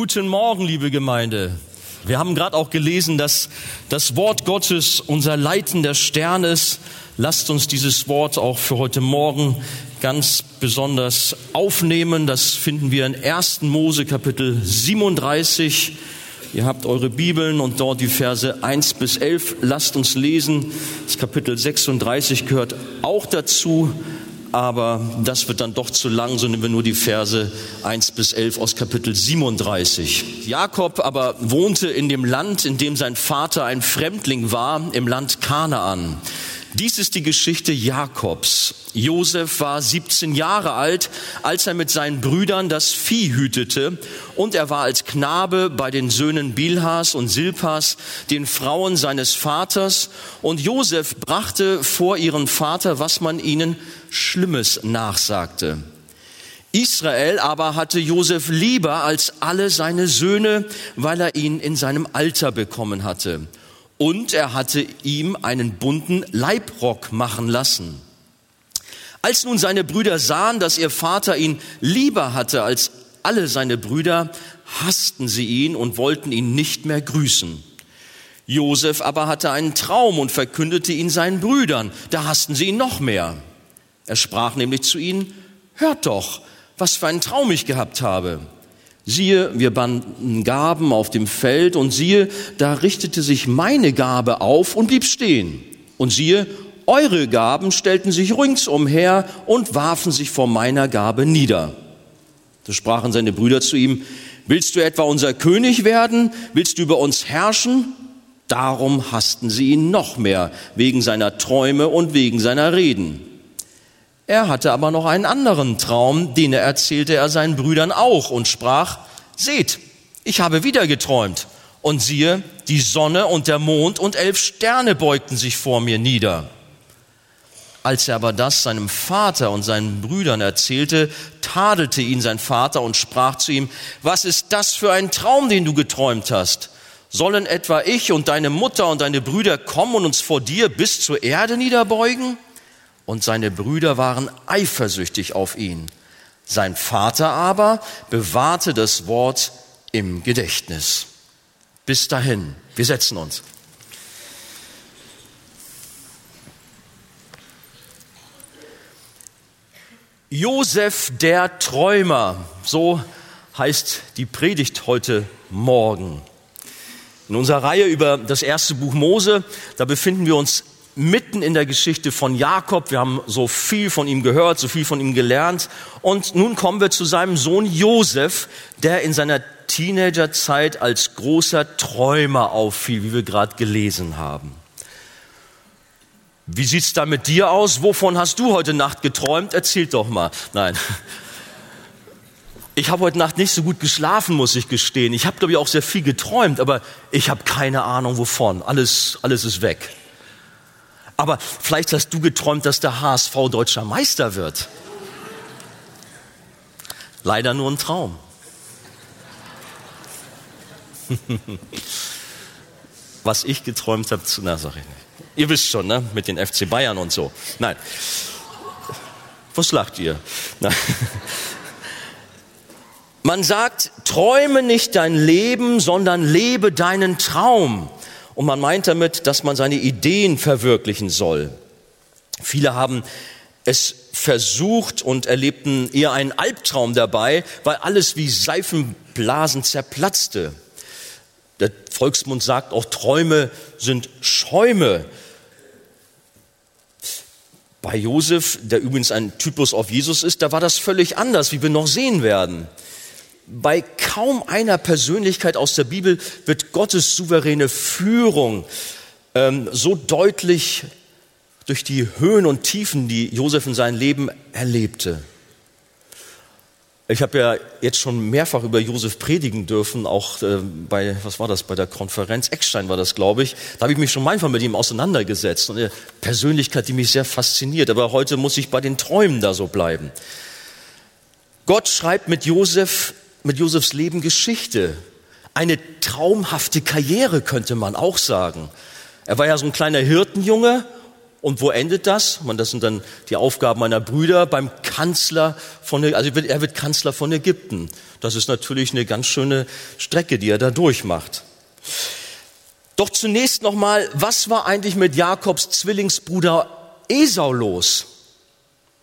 Guten Morgen, liebe Gemeinde. Wir haben gerade auch gelesen, dass das Wort Gottes unser leitender Stern ist. Lasst uns dieses Wort auch für heute Morgen ganz besonders aufnehmen. Das finden wir in 1. Mose Kapitel 37. Ihr habt eure Bibeln und dort die Verse 1 bis 11. Lasst uns lesen. Das Kapitel 36 gehört auch dazu aber das wird dann doch zu lang, so nehmen wir nur die Verse 1 bis 11 aus Kapitel 37. Jakob aber wohnte in dem Land, in dem sein Vater ein Fremdling war, im Land Kanaan. Dies ist die Geschichte Jakobs. Josef war 17 Jahre alt, als er mit seinen Brüdern das Vieh hütete, und er war als Knabe bei den Söhnen Bilhas und Silpas, den Frauen seines Vaters, und Josef brachte vor ihren Vater, was man ihnen Schlimmes nachsagte. Israel aber hatte Josef lieber als alle seine Söhne, weil er ihn in seinem Alter bekommen hatte und er hatte ihm einen bunten Leibrock machen lassen. Als nun seine Brüder sahen, dass ihr Vater ihn lieber hatte als alle seine Brüder, hassten sie ihn und wollten ihn nicht mehr grüßen. Josef aber hatte einen Traum und verkündete ihn seinen Brüdern. Da hassten sie ihn noch mehr. Er sprach nämlich zu ihnen, hört doch, was für einen Traum ich gehabt habe. Siehe, wir banden Gaben auf dem Feld und siehe, da richtete sich meine Gabe auf und blieb stehen. Und siehe, eure Gaben stellten sich ringsumher und warfen sich vor meiner Gabe nieder. Da sprachen seine Brüder zu ihm, willst du etwa unser König werden? Willst du über uns herrschen? Darum hassten sie ihn noch mehr, wegen seiner Träume und wegen seiner Reden. Er hatte aber noch einen anderen Traum, den er erzählte er seinen Brüdern auch und sprach, seht, ich habe wieder geträumt. Und siehe, die Sonne und der Mond und elf Sterne beugten sich vor mir nieder. Als er aber das seinem Vater und seinen Brüdern erzählte, tadelte ihn sein Vater und sprach zu ihm, was ist das für ein Traum, den du geträumt hast? Sollen etwa ich und deine Mutter und deine Brüder kommen und uns vor dir bis zur Erde niederbeugen? Und seine Brüder waren eifersüchtig auf ihn. Sein Vater aber bewahrte das Wort im Gedächtnis. Bis dahin, wir setzen uns. Josef der Träumer, so heißt die Predigt heute Morgen. In unserer Reihe über das erste Buch Mose, da befinden wir uns mitten in der Geschichte von Jakob. Wir haben so viel von ihm gehört, so viel von ihm gelernt. Und nun kommen wir zu seinem Sohn Josef, der in seiner Teenagerzeit als großer Träumer auffiel, wie wir gerade gelesen haben. Wie sieht's da mit dir aus? Wovon hast du heute Nacht geträumt? Erzähl doch mal. Nein. Ich habe heute Nacht nicht so gut geschlafen, muss ich gestehen. Ich habe, glaube ich, auch sehr viel geträumt, aber ich habe keine Ahnung wovon. Alles, alles ist weg. Aber vielleicht hast du geträumt, dass der HSV deutscher Meister wird. Leider nur ein Traum. Was ich geträumt habe, na, sag ich nicht. Ihr wisst schon, ne? Mit den FC Bayern und so. Nein. Was lacht ihr? Nein. Man sagt, träume nicht dein Leben, sondern lebe deinen Traum. Und man meint damit, dass man seine Ideen verwirklichen soll. Viele haben es versucht und erlebten eher einen Albtraum dabei, weil alles wie Seifenblasen zerplatzte. Der Volksmund sagt auch, Träume sind Schäume. Bei Josef, der übrigens ein Typus auf Jesus ist, da war das völlig anders, wie wir noch sehen werden. Bei kaum einer Persönlichkeit aus der Bibel wird Gottes souveräne Führung ähm, so deutlich durch die Höhen und Tiefen, die Josef in seinem Leben erlebte. Ich habe ja jetzt schon mehrfach über Josef predigen dürfen, auch äh, bei, was war das, bei der Konferenz Eckstein war das, glaube ich. Da habe ich mich schon manchmal mit ihm auseinandergesetzt. Eine Persönlichkeit, die mich sehr fasziniert. Aber heute muss ich bei den Träumen da so bleiben. Gott schreibt mit Josef mit Josefs Leben Geschichte. Eine traumhafte Karriere könnte man auch sagen. Er war ja so ein kleiner Hirtenjunge Und wo endet das? Das sind dann die Aufgaben meiner Brüder beim Kanzler von, also er wird Kanzler von Ägypten. Das ist natürlich eine ganz schöne Strecke, die er da durchmacht. Doch zunächst nochmal, was war eigentlich mit Jakobs Zwillingsbruder Esau los?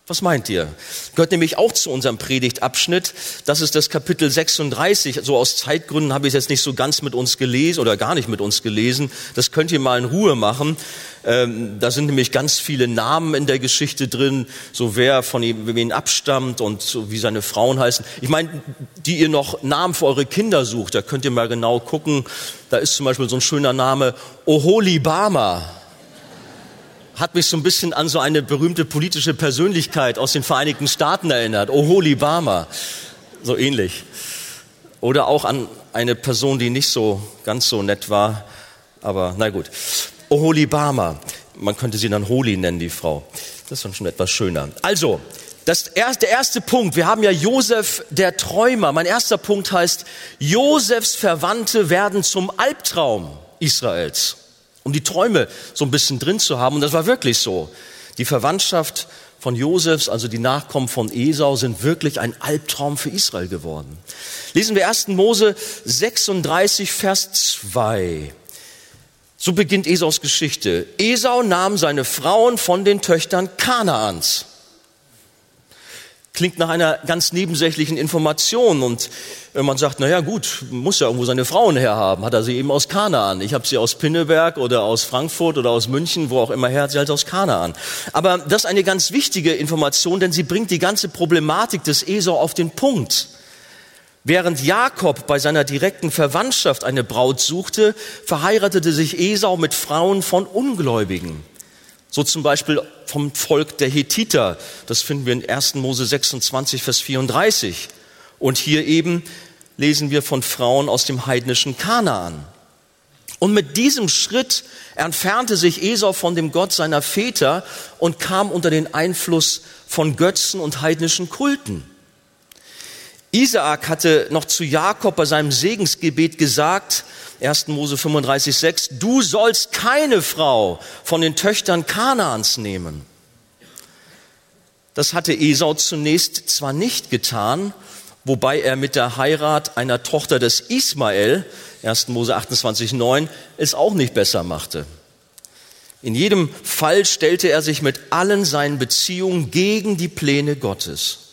Was meint ihr? Gehört nämlich auch zu unserem Predigtabschnitt. Das ist das Kapitel 36. So aus Zeitgründen habe ich es jetzt nicht so ganz mit uns gelesen oder gar nicht mit uns gelesen. Das könnt ihr mal in Ruhe machen. Ähm, da sind nämlich ganz viele Namen in der Geschichte drin, so wer von ihm, wen abstammt und so wie seine Frauen heißen. Ich meine, die ihr noch Namen für eure Kinder sucht, da könnt ihr mal genau gucken. Da ist zum Beispiel so ein schöner Name Oholibama hat mich so ein bisschen an so eine berühmte politische Persönlichkeit aus den Vereinigten Staaten erinnert, Oholibama, so ähnlich. Oder auch an eine Person, die nicht so ganz so nett war, aber na gut. Oholibama, man könnte sie dann Holi nennen, die Frau. Das ist schon etwas schöner. Also, das erste, der erste Punkt, wir haben ja Josef der Träumer. Mein erster Punkt heißt, Josefs Verwandte werden zum Albtraum Israels um die Träume so ein bisschen drin zu haben. Und das war wirklich so. Die Verwandtschaft von Josefs, also die Nachkommen von Esau, sind wirklich ein Albtraum für Israel geworden. Lesen wir 1. Mose 36, Vers 2. So beginnt Esaus Geschichte. Esau nahm seine Frauen von den Töchtern Kanaans. Klingt nach einer ganz nebensächlichen Information und wenn man sagt, na ja, gut, muss ja irgendwo seine Frauen herhaben, hat er sie eben aus Kanaan. Ich habe sie aus Pinneberg oder aus Frankfurt oder aus München, wo auch immer her, hat sie halt aus Kanaan. Aber das ist eine ganz wichtige Information, denn sie bringt die ganze Problematik des Esau auf den Punkt. Während Jakob bei seiner direkten Verwandtschaft eine Braut suchte, verheiratete sich Esau mit Frauen von Ungläubigen. So zum Beispiel vom Volk der Hethiter. Das finden wir in 1. Mose 26, Vers 34. Und hier eben lesen wir von Frauen aus dem heidnischen Kanaan. Und mit diesem Schritt entfernte sich Esau von dem Gott seiner Väter und kam unter den Einfluss von Götzen und heidnischen Kulten. Isaak hatte noch zu Jakob bei seinem Segensgebet gesagt, 1. Mose 35, 6, du sollst keine Frau von den Töchtern Kanaans nehmen. Das hatte Esau zunächst zwar nicht getan, wobei er mit der Heirat einer Tochter des Ismael, 1. Mose 28, 9, es auch nicht besser machte. In jedem Fall stellte er sich mit allen seinen Beziehungen gegen die Pläne Gottes.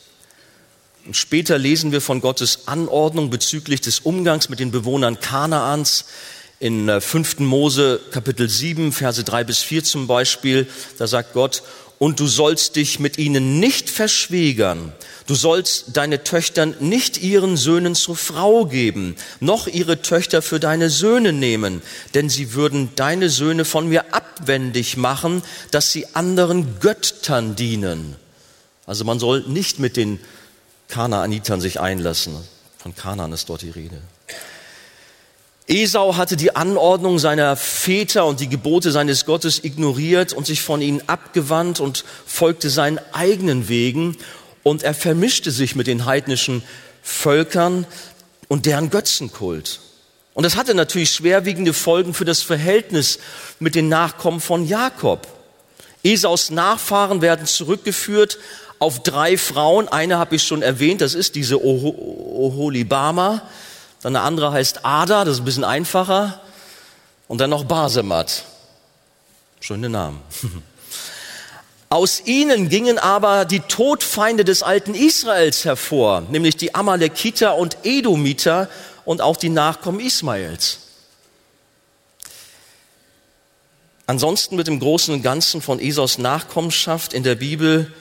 Später lesen wir von Gottes Anordnung bezüglich des Umgangs mit den Bewohnern Kanaans in 5. Äh, Mose Kapitel 7, Verse 3 bis 4 zum Beispiel. Da sagt Gott, und du sollst dich mit ihnen nicht verschwägern. Du sollst deine Töchter nicht ihren Söhnen zur Frau geben, noch ihre Töchter für deine Söhne nehmen, denn sie würden deine Söhne von mir abwendig machen, dass sie anderen Göttern dienen. Also man soll nicht mit den Kanaanitern sich einlassen. Von Kanaan ist dort die Rede. Esau hatte die Anordnung seiner Väter und die Gebote seines Gottes ignoriert und sich von ihnen abgewandt und folgte seinen eigenen Wegen und er vermischte sich mit den heidnischen Völkern und deren Götzenkult. Und das hatte natürlich schwerwiegende Folgen für das Verhältnis mit den Nachkommen von Jakob. Esaus Nachfahren werden zurückgeführt auf drei Frauen. Eine habe ich schon erwähnt, das ist diese Oholibama. Dann eine andere heißt Ada, das ist ein bisschen einfacher. Und dann noch Basemat. Schöne Namen. Aus ihnen gingen aber die Todfeinde des alten Israels hervor, nämlich die Amalekiter und Edomiter und auch die Nachkommen Ismaels. Ansonsten mit dem Großen und Ganzen von Esaus Nachkommenschaft in der Bibel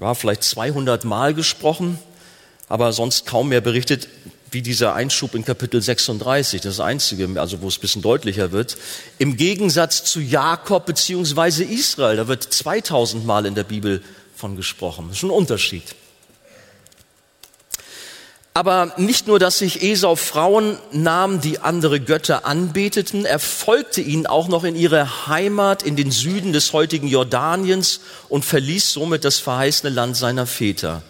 ja, vielleicht 200 Mal gesprochen, aber sonst kaum mehr berichtet, wie dieser Einschub in Kapitel 36, das einzige, also wo es ein bisschen deutlicher wird. Im Gegensatz zu Jakob beziehungsweise Israel, da wird 2000 Mal in der Bibel von gesprochen. Das ist ein Unterschied. Aber nicht nur, dass sich Esau Frauen nahm, die andere Götter anbeteten, er folgte ihnen auch noch in ihre Heimat in den Süden des heutigen Jordaniens und verließ somit das verheißene Land seiner Väter.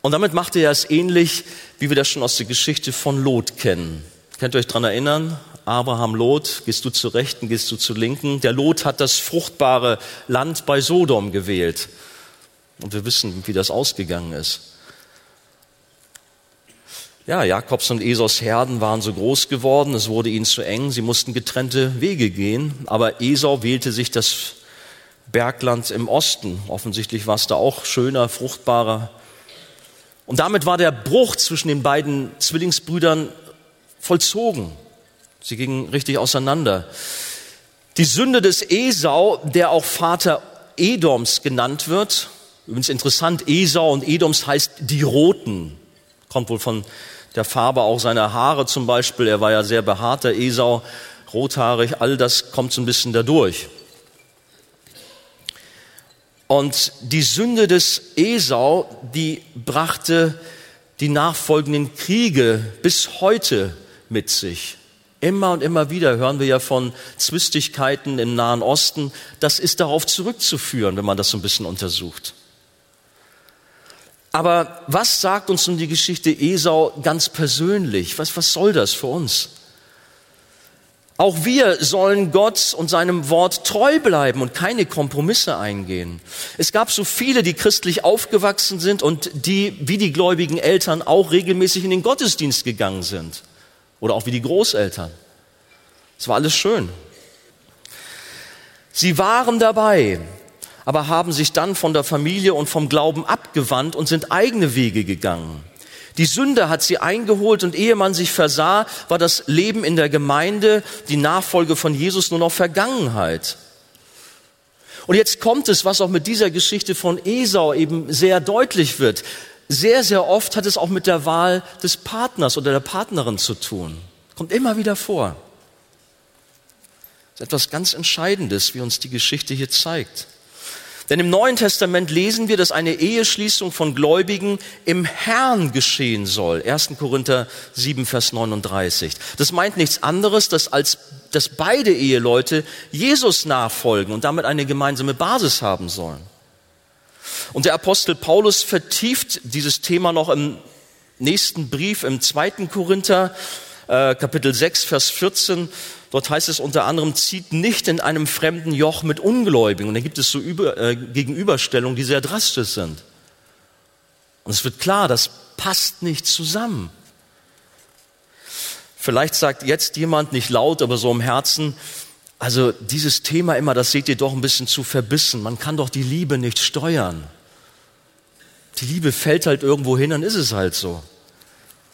Und damit machte er es ähnlich, wie wir das schon aus der Geschichte von Lot kennen. Könnt ihr euch dran erinnern? Abraham Lot, gehst du zur Rechten, gehst du zur Linken. Der Lot hat das fruchtbare Land bei Sodom gewählt. Und wir wissen, wie das ausgegangen ist. Ja, Jakobs und Esaus Herden waren so groß geworden, es wurde ihnen zu eng, sie mussten getrennte Wege gehen, aber Esau wählte sich das Bergland im Osten. Offensichtlich war es da auch schöner, fruchtbarer. Und damit war der Bruch zwischen den beiden Zwillingsbrüdern vollzogen. Sie gingen richtig auseinander. Die Sünde des Esau, der auch Vater Edoms genannt wird, übrigens interessant, Esau und Edoms heißt die Roten, kommt wohl von der Farbe auch seiner Haare zum Beispiel. Er war ja sehr behaarter Esau, rothaarig, all das kommt so ein bisschen dadurch. Und die Sünde des Esau, die brachte die nachfolgenden Kriege bis heute mit sich. Immer und immer wieder hören wir ja von Zwistigkeiten im Nahen Osten. Das ist darauf zurückzuführen, wenn man das so ein bisschen untersucht. Aber was sagt uns nun die Geschichte Esau ganz persönlich? Was, was soll das für uns? Auch wir sollen Gott und seinem Wort treu bleiben und keine Kompromisse eingehen. Es gab so viele, die christlich aufgewachsen sind und die, wie die gläubigen Eltern, auch regelmäßig in den Gottesdienst gegangen sind. Oder auch wie die Großeltern. Es war alles schön. Sie waren dabei, aber haben sich dann von der Familie und vom Glauben abgewandt und sind eigene Wege gegangen. Die Sünde hat sie eingeholt und ehe man sich versah, war das Leben in der Gemeinde, die Nachfolge von Jesus nur noch Vergangenheit. Und jetzt kommt es, was auch mit dieser Geschichte von Esau eben sehr deutlich wird. Sehr, sehr oft hat es auch mit der Wahl des Partners oder der Partnerin zu tun. Kommt immer wieder vor. Das ist etwas ganz Entscheidendes, wie uns die Geschichte hier zeigt. Denn im Neuen Testament lesen wir, dass eine Eheschließung von Gläubigen im Herrn geschehen soll. 1. Korinther 7, Vers 39. Das meint nichts anderes, dass als, dass beide Eheleute Jesus nachfolgen und damit eine gemeinsame Basis haben sollen. Und der Apostel Paulus vertieft dieses Thema noch im nächsten Brief, im 2. Korinther, äh, Kapitel 6, Vers 14. Dort heißt es unter anderem, zieht nicht in einem fremden Joch mit Ungläubigen. Und da gibt es so Über, äh, Gegenüberstellungen, die sehr drastisch sind. Und es wird klar, das passt nicht zusammen. Vielleicht sagt jetzt jemand nicht laut, aber so im Herzen, also dieses Thema immer, das seht ihr doch ein bisschen zu verbissen. Man kann doch die Liebe nicht steuern. Die Liebe fällt halt irgendwo hin, dann ist es halt so.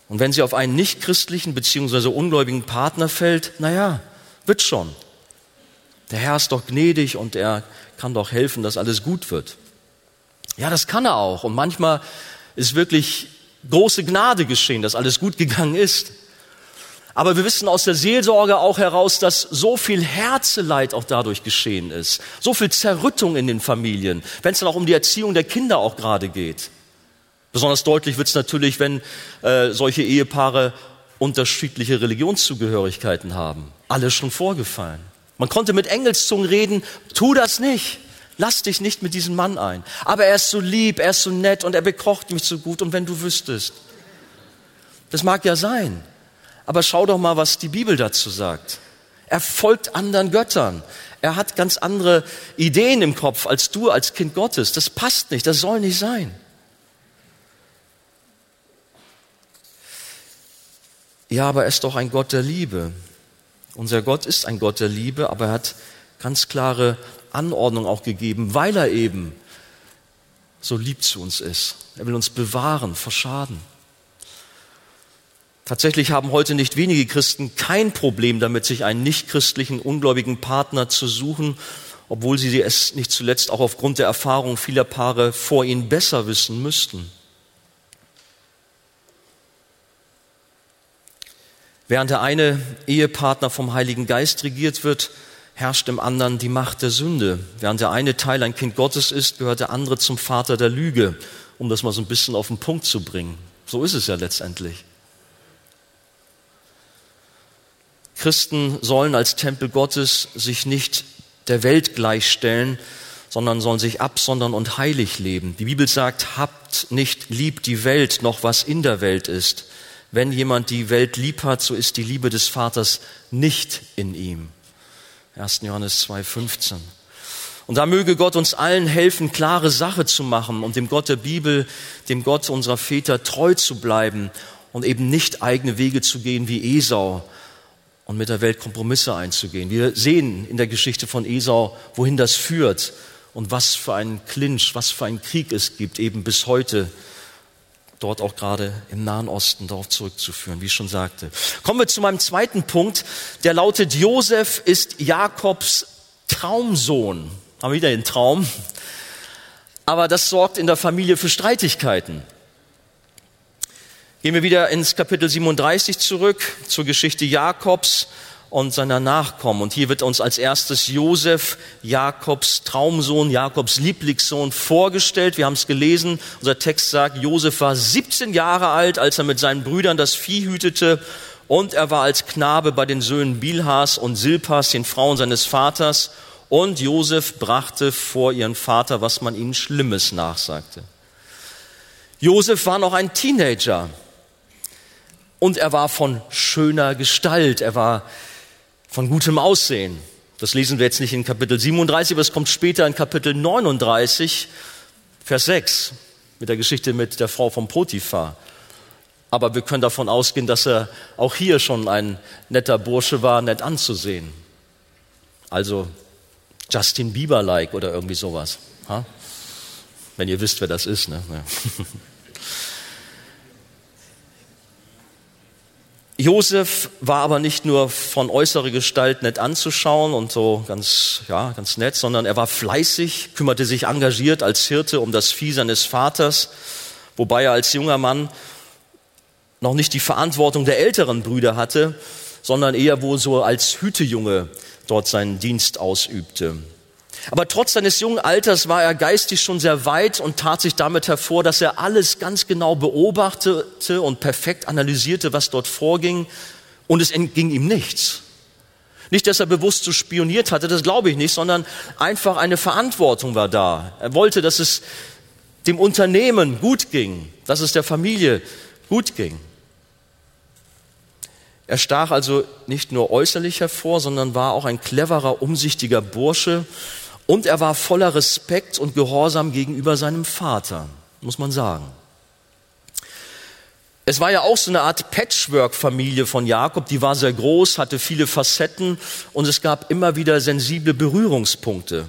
Und wenn sie auf einen nichtchristlichen bzw. ungläubigen Partner fällt, naja, wird schon. Der Herr ist doch gnädig und er kann doch helfen, dass alles gut wird. Ja, das kann er auch. Und manchmal ist wirklich große Gnade geschehen, dass alles gut gegangen ist. Aber wir wissen aus der Seelsorge auch heraus, dass so viel Herzeleid auch dadurch geschehen ist. So viel Zerrüttung in den Familien, wenn es dann auch um die Erziehung der Kinder auch gerade geht. Besonders deutlich wird es natürlich, wenn äh, solche Ehepaare unterschiedliche Religionszugehörigkeiten haben. Alles schon vorgefallen. Man konnte mit Engelszungen reden, tu das nicht. Lass dich nicht mit diesem Mann ein. Aber er ist so lieb, er ist so nett und er bekocht mich so gut und wenn du wüsstest. Das mag ja sein. Aber schau doch mal, was die Bibel dazu sagt. Er folgt anderen Göttern. Er hat ganz andere Ideen im Kopf als du als Kind Gottes. Das passt nicht, das soll nicht sein. Ja, aber er ist doch ein Gott der Liebe. Unser Gott ist ein Gott der Liebe, aber er hat ganz klare Anordnung auch gegeben, weil er eben so lieb zu uns ist. Er will uns bewahren vor Schaden. Tatsächlich haben heute nicht wenige Christen kein Problem damit, sich einen nichtchristlichen, ungläubigen Partner zu suchen, obwohl sie es nicht zuletzt auch aufgrund der Erfahrung vieler Paare vor ihnen besser wissen müssten. Während der eine Ehepartner vom Heiligen Geist regiert wird, herrscht im anderen die Macht der Sünde. Während der eine Teil ein Kind Gottes ist, gehört der andere zum Vater der Lüge, um das mal so ein bisschen auf den Punkt zu bringen. So ist es ja letztendlich. Christen sollen als Tempel Gottes sich nicht der Welt gleichstellen, sondern sollen sich absondern und heilig leben. Die Bibel sagt, habt nicht lieb die Welt noch was in der Welt ist. Wenn jemand die Welt lieb hat, so ist die Liebe des Vaters nicht in ihm. 1. Johannes 2,15. Und da möge Gott uns allen helfen, klare Sache zu machen und dem Gott der Bibel, dem Gott unserer Väter treu zu bleiben und eben nicht eigene Wege zu gehen wie Esau und mit der Welt Kompromisse einzugehen. Wir sehen in der Geschichte von Esau, wohin das führt und was für einen Clinch, was für einen Krieg es gibt, eben bis heute dort auch gerade im Nahen Osten darauf zurückzuführen, wie ich schon sagte. Kommen wir zu meinem zweiten Punkt, der lautet, Josef ist Jakobs Traumsohn haben wieder den Traum. Aber das sorgt in der Familie für Streitigkeiten. Gehen wir wieder ins Kapitel 37 zurück zur Geschichte Jakobs und seiner Nachkommen. Und hier wird uns als erstes Josef, Jakobs Traumsohn, Jakobs Lieblingssohn vorgestellt. Wir haben es gelesen. Unser Text sagt, Josef war 17 Jahre alt, als er mit seinen Brüdern das Vieh hütete. Und er war als Knabe bei den Söhnen Bilhas und Silpas, den Frauen seines Vaters. Und Josef brachte vor ihren Vater, was man ihnen Schlimmes nachsagte. Josef war noch ein Teenager und er war von schöner Gestalt, er war von gutem Aussehen. Das lesen wir jetzt nicht in Kapitel 37, aber es kommt später in Kapitel 39, Vers 6 mit der Geschichte mit der Frau von Potiphar. Aber wir können davon ausgehen, dass er auch hier schon ein netter Bursche war, nett anzusehen. Also Justin Bieber-like oder irgendwie sowas. Ha? Wenn ihr wisst, wer das ist. Ne? Josef war aber nicht nur von äußerer Gestalt nett anzuschauen und so ganz, ja, ganz nett, sondern er war fleißig, kümmerte sich engagiert als Hirte um das Vieh seines Vaters, wobei er als junger Mann noch nicht die Verantwortung der älteren Brüder hatte, sondern eher wohl so als Hütejunge dort seinen Dienst ausübte. Aber trotz seines jungen Alters war er geistig schon sehr weit und tat sich damit hervor, dass er alles ganz genau beobachtete und perfekt analysierte, was dort vorging, und es entging ihm nichts. Nicht, dass er bewusst so spioniert hatte, das glaube ich nicht, sondern einfach eine Verantwortung war da. Er wollte, dass es dem Unternehmen gut ging, dass es der Familie gut ging. Er stach also nicht nur äußerlich hervor, sondern war auch ein cleverer, umsichtiger Bursche und er war voller Respekt und Gehorsam gegenüber seinem Vater, muss man sagen. Es war ja auch so eine Art Patchwork-Familie von Jakob, die war sehr groß, hatte viele Facetten und es gab immer wieder sensible Berührungspunkte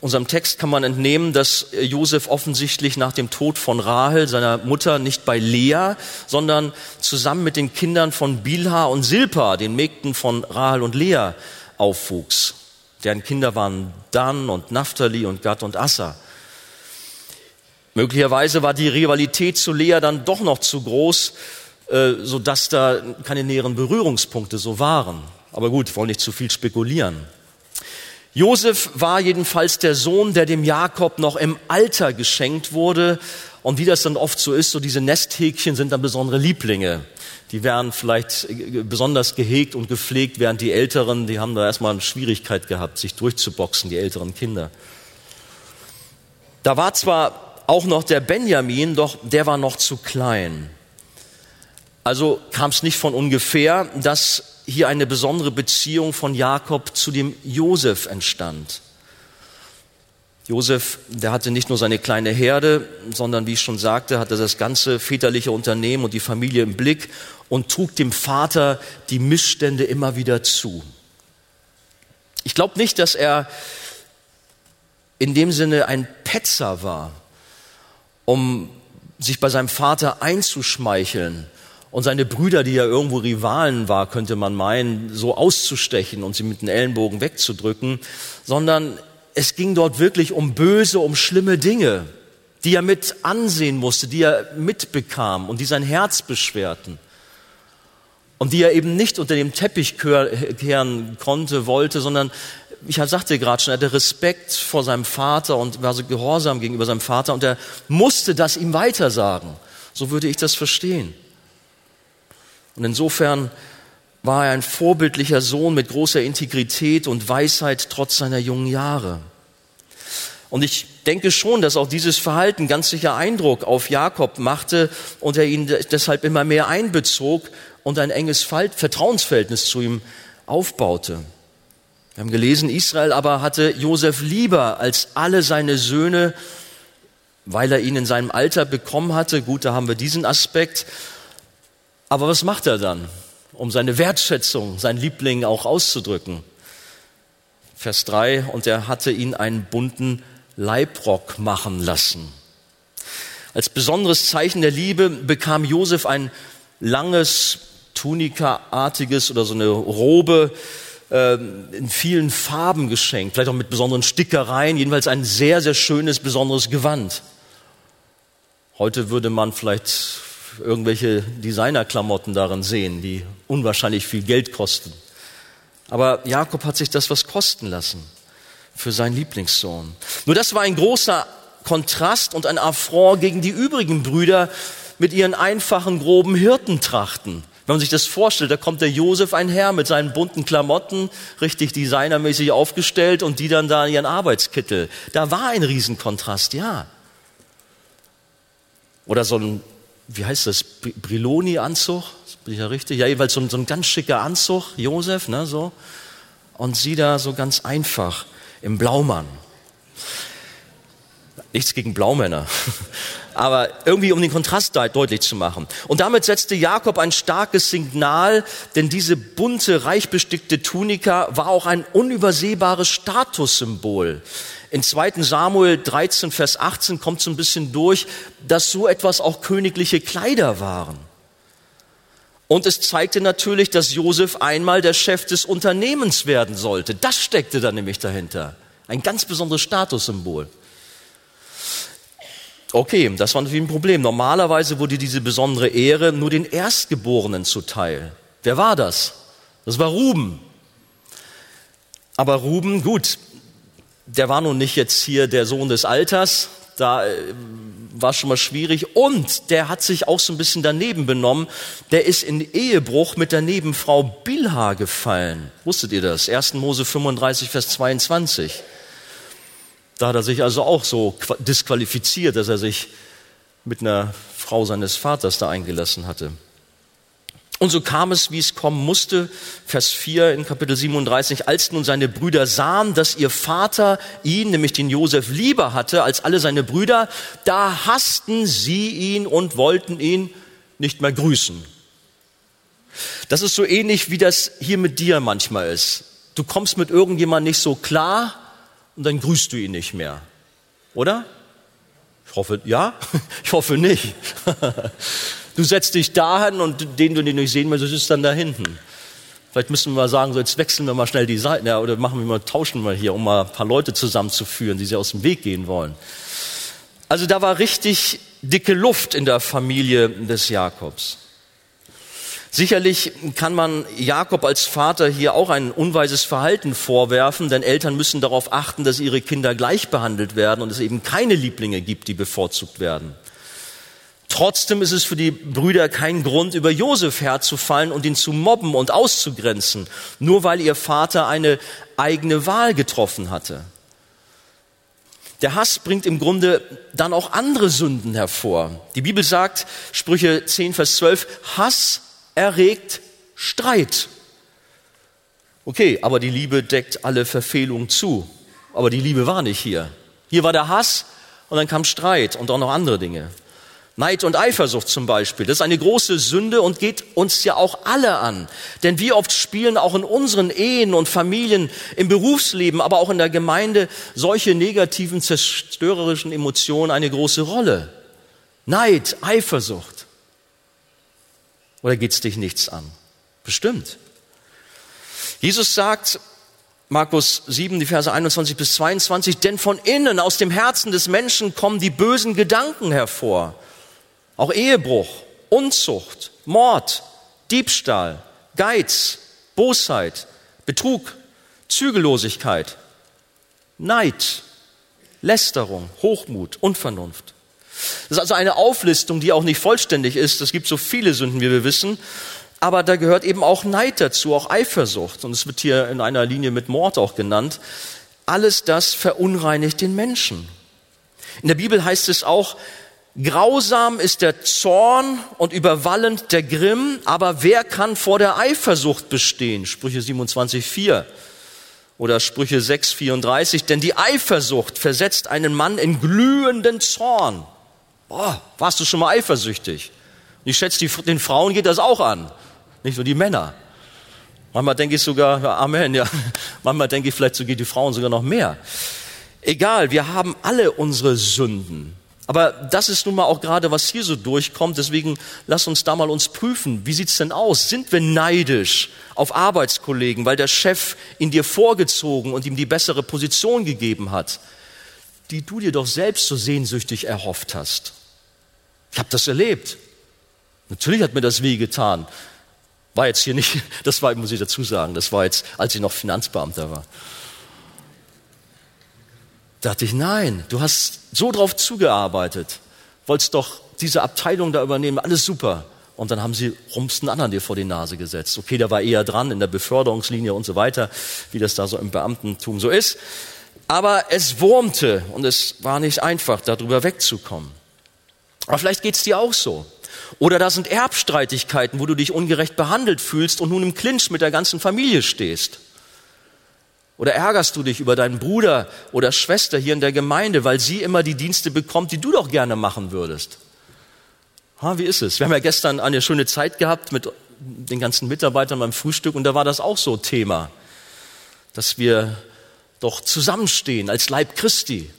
unserem Text kann man entnehmen, dass Josef offensichtlich nach dem Tod von Rahel, seiner Mutter, nicht bei Lea, sondern zusammen mit den Kindern von Bilha und Silpa, den Mägden von Rahel und Lea, aufwuchs. Deren Kinder waren Dan und Naphtali und Gad und Assa. Möglicherweise war die Rivalität zu Lea dann doch noch zu groß, äh, so dass da keine näheren Berührungspunkte so waren. Aber gut, wollen nicht zu viel spekulieren. Josef war jedenfalls der Sohn, der dem Jakob noch im Alter geschenkt wurde. Und wie das dann oft so ist, so diese Nesthäkchen sind dann besondere Lieblinge. Die werden vielleicht äh, besonders gehegt und gepflegt, während die Älteren, die haben da erstmal eine Schwierigkeit gehabt, sich durchzuboxen, die älteren Kinder. Da war zwar auch noch der Benjamin, doch der war noch zu klein. Also kam es nicht von ungefähr, dass hier eine besondere Beziehung von Jakob zu dem Josef entstand. Josef, der hatte nicht nur seine kleine Herde, sondern wie ich schon sagte, hatte das ganze väterliche Unternehmen und die Familie im Blick und trug dem Vater die Missstände immer wieder zu. Ich glaube nicht, dass er in dem Sinne ein Petzer war, um sich bei seinem Vater einzuschmeicheln und seine Brüder, die ja irgendwo Rivalen war, könnte man meinen, so auszustechen und sie mit den Ellenbogen wegzudrücken, sondern es ging dort wirklich um böse, um schlimme Dinge, die er mit ansehen musste, die er mitbekam und die sein Herz beschwerten. Und die er eben nicht unter dem Teppich kehren konnte, wollte, sondern ich sagte gerade schon, er hatte Respekt vor seinem Vater und war so gehorsam gegenüber seinem Vater und er musste das ihm weitersagen. So würde ich das verstehen. Und insofern war er ein vorbildlicher Sohn mit großer Integrität und Weisheit trotz seiner jungen Jahre. Und ich denke schon, dass auch dieses Verhalten ganz sicher Eindruck auf Jakob machte und er ihn deshalb immer mehr einbezog und ein enges Vertrauensverhältnis zu ihm aufbaute. Wir haben gelesen, Israel aber hatte Josef lieber als alle seine Söhne, weil er ihn in seinem Alter bekommen hatte. Gut, da haben wir diesen Aspekt. Aber was macht er dann, um seine Wertschätzung, sein Liebling auch auszudrücken? Vers 3, und er hatte ihn einen bunten Leibrock machen lassen. Als besonderes Zeichen der Liebe bekam Josef ein langes, Tunika-artiges oder so eine Robe äh, in vielen Farben geschenkt, vielleicht auch mit besonderen Stickereien, jedenfalls ein sehr, sehr schönes, besonderes Gewand. Heute würde man vielleicht irgendwelche Designerklamotten darin sehen, die unwahrscheinlich viel Geld kosten. Aber Jakob hat sich das was kosten lassen für seinen Lieblingssohn. Nur das war ein großer Kontrast und ein Affront gegen die übrigen Brüder mit ihren einfachen, groben Hirtentrachten. Wenn man sich das vorstellt, da kommt der Josef einher mit seinen bunten Klamotten, richtig designermäßig aufgestellt und die dann da ihren Arbeitskittel. Da war ein Riesenkontrast, ja. Oder so ein, wie heißt das, Briloni-Anzug? Bin ich ja richtig? Ja, jeweils so ein, so ein ganz schicker Anzug, Josef, ne, so. Und sie da so ganz einfach im Blaumann. Nichts gegen Blaumänner, aber irgendwie um den Kontrast deutlich zu machen. Und damit setzte Jakob ein starkes Signal, denn diese bunte, reich bestickte Tunika war auch ein unübersehbares Statussymbol. In 2. Samuel 13, Vers 18 kommt so ein bisschen durch, dass so etwas auch königliche Kleider waren. Und es zeigte natürlich, dass Josef einmal der Chef des Unternehmens werden sollte. Das steckte da nämlich dahinter. Ein ganz besonderes Statussymbol. Okay, das war natürlich ein Problem. Normalerweise wurde diese besondere Ehre nur den Erstgeborenen zuteil. Wer war das? Das war Ruben. Aber Ruben, gut, der war nun nicht jetzt hier der Sohn des Alters. Da äh, war schon mal schwierig. Und der hat sich auch so ein bisschen daneben benommen. Der ist in Ehebruch mit der Nebenfrau Bilha gefallen. Wusstet ihr das? 1. Mose 35, Vers 22. Da hat er sich also auch so disqualifiziert, dass er sich mit einer Frau seines Vaters da eingelassen hatte. Und so kam es, wie es kommen musste. Vers 4 in Kapitel 37. Als nun seine Brüder sahen, dass ihr Vater ihn, nämlich den Josef, lieber hatte als alle seine Brüder, da hassten sie ihn und wollten ihn nicht mehr grüßen. Das ist so ähnlich, wie das hier mit dir manchmal ist. Du kommst mit irgendjemandem nicht so klar und dann grüßt du ihn nicht mehr. Oder? Ich hoffe, ja? Ich hoffe nicht. Du setzt dich dahin und den du den nicht sehen möchtest, ist dann da hinten. Vielleicht müssen wir mal sagen, so jetzt wechseln wir mal schnell die Seiten, ja, oder machen wir mal, tauschen wir hier, um mal ein paar Leute zusammenzuführen, die sie aus dem Weg gehen wollen. Also da war richtig dicke Luft in der Familie des Jakobs. Sicherlich kann man Jakob als Vater hier auch ein unweises Verhalten vorwerfen, denn Eltern müssen darauf achten, dass ihre Kinder gleich behandelt werden und es eben keine Lieblinge gibt, die bevorzugt werden. Trotzdem ist es für die Brüder kein Grund, über Josef herzufallen und ihn zu mobben und auszugrenzen, nur weil ihr Vater eine eigene Wahl getroffen hatte. Der Hass bringt im Grunde dann auch andere Sünden hervor. Die Bibel sagt, Sprüche 10, Vers 12, Hass erregt Streit. Okay, aber die Liebe deckt alle Verfehlungen zu. Aber die Liebe war nicht hier. Hier war der Hass und dann kam Streit und auch noch andere Dinge. Neid und Eifersucht zum Beispiel, das ist eine große Sünde und geht uns ja auch alle an. Denn wie oft spielen auch in unseren Ehen und Familien, im Berufsleben, aber auch in der Gemeinde solche negativen, zerstörerischen Emotionen eine große Rolle. Neid, Eifersucht. Oder geht's dich nichts an? Bestimmt. Jesus sagt, Markus 7, die Verse 21 bis 22, denn von innen, aus dem Herzen des Menschen kommen die bösen Gedanken hervor auch Ehebruch, Unzucht, Mord, Diebstahl, Geiz, Bosheit, Betrug, Zügellosigkeit, Neid, Lästerung, Hochmut, Unvernunft. Das ist also eine Auflistung, die auch nicht vollständig ist. Es gibt so viele Sünden, wie wir wissen. Aber da gehört eben auch Neid dazu, auch Eifersucht. Und es wird hier in einer Linie mit Mord auch genannt. Alles das verunreinigt den Menschen. In der Bibel heißt es auch, Grausam ist der Zorn und überwallend der Grimm, aber wer kann vor der Eifersucht bestehen? Sprüche 27,4 oder Sprüche 6,34. Denn die Eifersucht versetzt einen Mann in glühenden Zorn. Boah, warst du schon mal eifersüchtig? Ich schätze, den Frauen geht das auch an, nicht nur die Männer. Manchmal denke ich sogar, ja, Amen, ja. Manchmal denke ich, vielleicht so geht die Frauen sogar noch mehr. Egal, wir haben alle unsere Sünden. Aber das ist nun mal auch gerade, was hier so durchkommt. Deswegen lass uns da mal uns prüfen. Wie sieht's denn aus? Sind wir neidisch auf Arbeitskollegen, weil der Chef ihn dir vorgezogen und ihm die bessere Position gegeben hat, die du dir doch selbst so sehnsüchtig erhofft hast? Ich habe das erlebt. Natürlich hat mir das weh getan. War jetzt hier nicht, das war, muss ich dazu sagen, das war jetzt, als ich noch Finanzbeamter war. Da dachte ich, nein, du hast so drauf zugearbeitet, wolltest doch diese Abteilung da übernehmen, alles super. Und dann haben sie rums einen anderen dir vor die Nase gesetzt. Okay, der war eher dran in der Beförderungslinie und so weiter, wie das da so im Beamtentum so ist. Aber es wurmte und es war nicht einfach, darüber wegzukommen. Aber vielleicht geht's dir auch so. Oder da sind Erbstreitigkeiten, wo du dich ungerecht behandelt fühlst und nun im Clinch mit der ganzen Familie stehst. Oder ärgerst du dich über deinen Bruder oder Schwester hier in der Gemeinde, weil sie immer die Dienste bekommt, die du doch gerne machen würdest? Ha, wie ist es? Wir haben ja gestern eine schöne Zeit gehabt mit den ganzen Mitarbeitern beim Frühstück und da war das auch so Thema, dass wir doch zusammenstehen als Leib Christi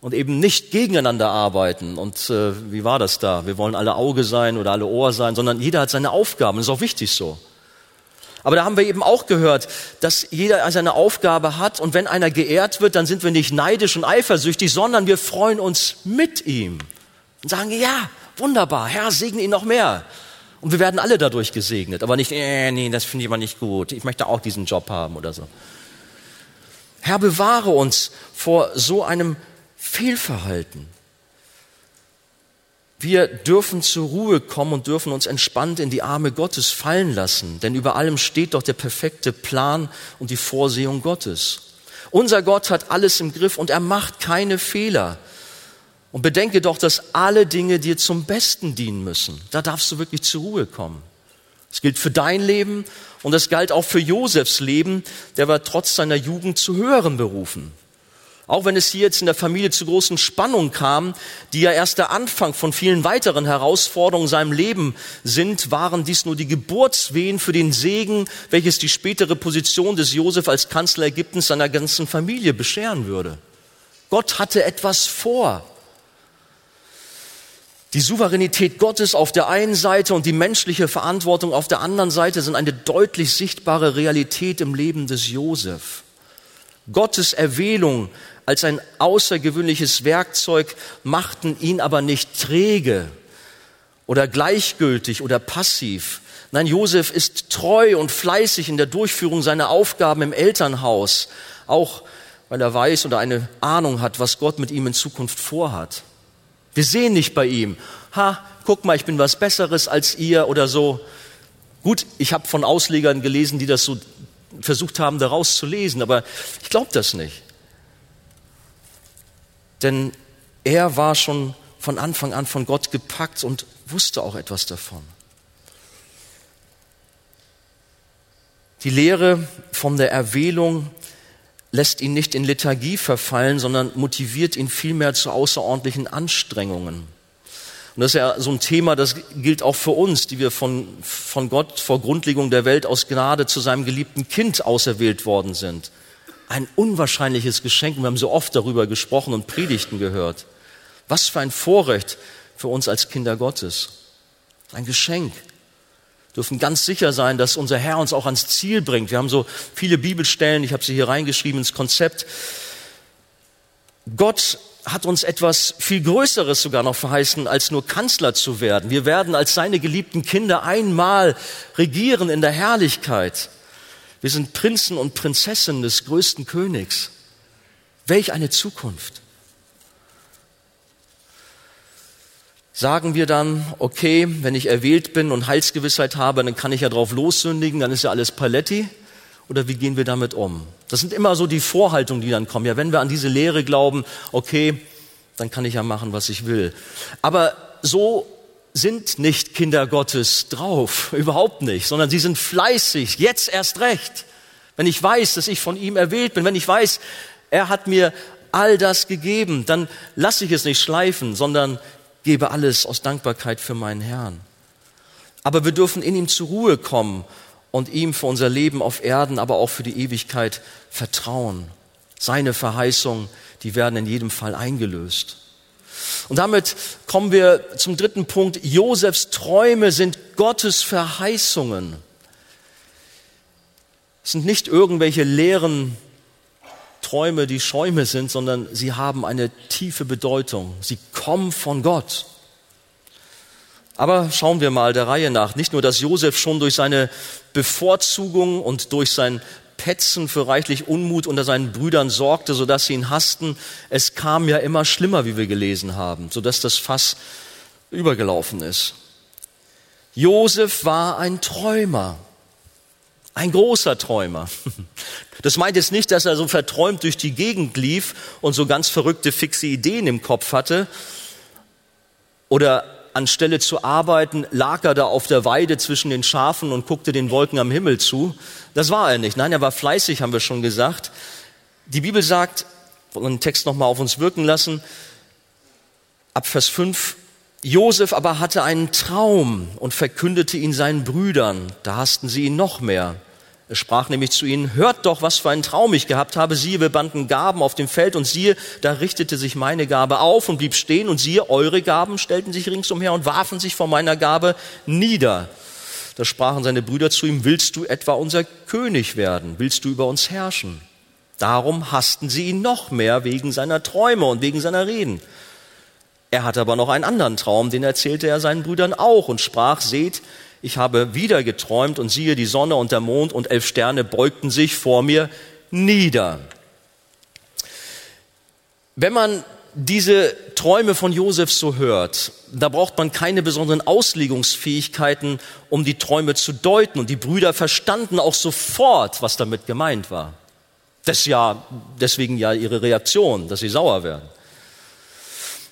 und eben nicht gegeneinander arbeiten. Und äh, wie war das da? Wir wollen alle Auge sein oder alle Ohr sein, sondern jeder hat seine Aufgaben. Das ist auch wichtig so. Aber da haben wir eben auch gehört, dass jeder seine Aufgabe hat und wenn einer geehrt wird, dann sind wir nicht neidisch und eifersüchtig, sondern wir freuen uns mit ihm und sagen, ja, wunderbar, Herr, segne ihn noch mehr. Und wir werden alle dadurch gesegnet, aber nicht, äh, nee, das finde ich aber nicht gut, ich möchte auch diesen Job haben oder so. Herr, bewahre uns vor so einem Fehlverhalten. Wir dürfen zur Ruhe kommen und dürfen uns entspannt in die Arme Gottes fallen lassen, denn über allem steht doch der perfekte Plan und die Vorsehung Gottes. Unser Gott hat alles im Griff und er macht keine Fehler. Und bedenke doch, dass alle Dinge dir zum Besten dienen müssen. Da darfst du wirklich zur Ruhe kommen. Es gilt für dein Leben und es galt auch für Josefs Leben, der war trotz seiner Jugend zu höheren berufen. Auch wenn es hier jetzt in der Familie zu großen Spannungen kam, die ja erst der Anfang von vielen weiteren Herausforderungen in seinem Leben sind, waren dies nur die Geburtswehen für den Segen, welches die spätere Position des Josef als Kanzler Ägyptens seiner ganzen Familie bescheren würde. Gott hatte etwas vor. Die Souveränität Gottes auf der einen Seite und die menschliche Verantwortung auf der anderen Seite sind eine deutlich sichtbare Realität im Leben des Josef. Gottes Erwählung als ein außergewöhnliches Werkzeug, machten ihn aber nicht träge oder gleichgültig oder passiv. Nein, Josef ist treu und fleißig in der Durchführung seiner Aufgaben im Elternhaus, auch weil er weiß oder eine Ahnung hat, was Gott mit ihm in Zukunft vorhat. Wir sehen nicht bei ihm, ha, guck mal, ich bin was Besseres als ihr oder so. Gut, ich habe von Auslegern gelesen, die das so versucht haben, daraus zu lesen, aber ich glaube das nicht. Denn er war schon von Anfang an von Gott gepackt und wusste auch etwas davon. Die Lehre von der Erwählung lässt ihn nicht in Lethargie verfallen, sondern motiviert ihn vielmehr zu außerordentlichen Anstrengungen. Und das ist ja so ein Thema, das gilt auch für uns, die wir von, von Gott vor Grundlegung der Welt aus Gnade zu seinem geliebten Kind auserwählt worden sind ein unwahrscheinliches Geschenk. Wir haben so oft darüber gesprochen und Predigten gehört. Was für ein Vorrecht für uns als Kinder Gottes. Ein Geschenk. Wir dürfen ganz sicher sein, dass unser Herr uns auch ans Ziel bringt. Wir haben so viele Bibelstellen, ich habe sie hier reingeschrieben ins Konzept. Gott hat uns etwas viel Größeres sogar noch verheißen, als nur Kanzler zu werden. Wir werden als seine geliebten Kinder einmal regieren in der Herrlichkeit. Wir sind Prinzen und Prinzessinnen des größten Königs. Welch eine Zukunft. Sagen wir dann, okay, wenn ich erwählt bin und Heilsgewissheit habe, dann kann ich ja drauf lossündigen, dann ist ja alles Paletti? Oder wie gehen wir damit um? Das sind immer so die Vorhaltungen, die dann kommen. Ja, wenn wir an diese Lehre glauben, okay, dann kann ich ja machen, was ich will. Aber so sind nicht Kinder Gottes drauf, überhaupt nicht, sondern sie sind fleißig, jetzt erst recht. Wenn ich weiß, dass ich von ihm erwählt bin, wenn ich weiß, er hat mir all das gegeben, dann lasse ich es nicht schleifen, sondern gebe alles aus Dankbarkeit für meinen Herrn. Aber wir dürfen in ihm zur Ruhe kommen und ihm für unser Leben auf Erden, aber auch für die Ewigkeit vertrauen. Seine Verheißungen, die werden in jedem Fall eingelöst. Und damit kommen wir zum dritten Punkt. Josefs Träume sind Gottes Verheißungen. Es sind nicht irgendwelche leeren Träume, die Schäume sind, sondern sie haben eine tiefe Bedeutung. Sie kommen von Gott. Aber schauen wir mal der Reihe nach. Nicht nur, dass Josef schon durch seine Bevorzugung und durch sein Petzen für reichlich Unmut unter seinen Brüdern sorgte, sodass sie ihn hassten. Es kam ja immer schlimmer, wie wir gelesen haben, sodass das Fass übergelaufen ist. Josef war ein Träumer. Ein großer Träumer. Das meint jetzt nicht, dass er so verträumt durch die Gegend lief und so ganz verrückte, fixe Ideen im Kopf hatte oder anstelle zu arbeiten, lag er da auf der Weide zwischen den Schafen und guckte den Wolken am Himmel zu. Das war er nicht. Nein, er war fleißig, haben wir schon gesagt. Die Bibel sagt, wollen den Text nochmal auf uns wirken lassen, ab Vers 5, Josef aber hatte einen Traum und verkündete ihn seinen Brüdern. Da hassten sie ihn noch mehr. Er sprach nämlich zu ihnen, hört doch, was für einen Traum ich gehabt habe. Siehe, wir banden Gaben auf dem Feld und siehe, da richtete sich meine Gabe auf und blieb stehen und siehe, eure Gaben stellten sich ringsumher und warfen sich vor meiner Gabe nieder. Da sprachen seine Brüder zu ihm, willst du etwa unser König werden? Willst du über uns herrschen? Darum hassten sie ihn noch mehr wegen seiner Träume und wegen seiner Reden. Er hatte aber noch einen anderen Traum, den erzählte er seinen Brüdern auch und sprach, seht, ich habe wieder geträumt und siehe, die Sonne und der Mond und elf Sterne beugten sich vor mir nieder. Wenn man diese Träume von Josef so hört, da braucht man keine besonderen Auslegungsfähigkeiten, um die Träume zu deuten. Und die Brüder verstanden auch sofort, was damit gemeint war. Das ja, deswegen ja ihre Reaktion, dass sie sauer werden.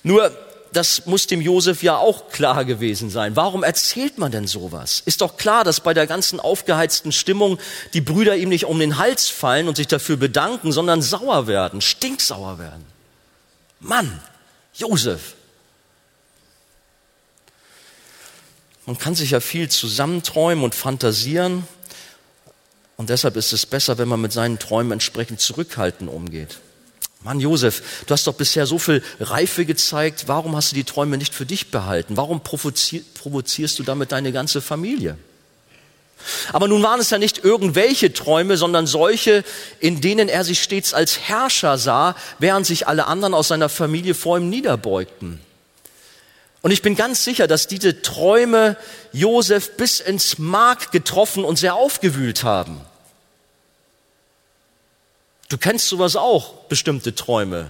Nur das muss dem Josef ja auch klar gewesen sein. Warum erzählt man denn sowas? Ist doch klar, dass bei der ganzen aufgeheizten Stimmung die Brüder ihm nicht um den Hals fallen und sich dafür bedanken, sondern sauer werden, stinksauer werden. Mann, Josef. Man kann sich ja viel zusammenträumen und fantasieren. Und deshalb ist es besser, wenn man mit seinen Träumen entsprechend zurückhaltend umgeht. Mann, Josef, du hast doch bisher so viel Reife gezeigt. Warum hast du die Träume nicht für dich behalten? Warum provozierst du damit deine ganze Familie? Aber nun waren es ja nicht irgendwelche Träume, sondern solche, in denen er sich stets als Herrscher sah, während sich alle anderen aus seiner Familie vor ihm niederbeugten. Und ich bin ganz sicher, dass diese Träume Josef bis ins Mark getroffen und sehr aufgewühlt haben. Du kennst sowas auch, bestimmte Träume.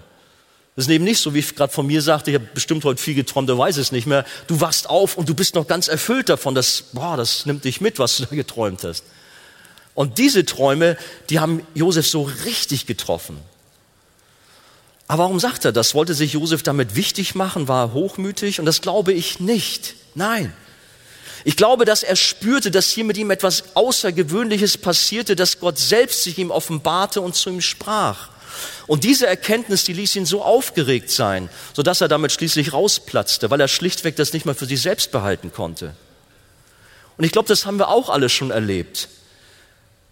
Das ist eben nicht so, wie ich gerade von mir sagte, ich habe bestimmt heute viel geträumt, du weißt es nicht mehr. Du wachst auf und du bist noch ganz erfüllt davon, dass, boah, das nimmt dich mit, was du da geträumt hast. Und diese Träume, die haben Josef so richtig getroffen. Aber warum sagt er das? Wollte sich Josef damit wichtig machen? War er hochmütig? Und das glaube ich nicht. Nein. Ich glaube, dass er spürte, dass hier mit ihm etwas Außergewöhnliches passierte, dass Gott selbst sich ihm offenbarte und zu ihm sprach. Und diese Erkenntnis, die ließ ihn so aufgeregt sein, sodass er damit schließlich rausplatzte, weil er schlichtweg das nicht mal für sich selbst behalten konnte. Und ich glaube, das haben wir auch alle schon erlebt.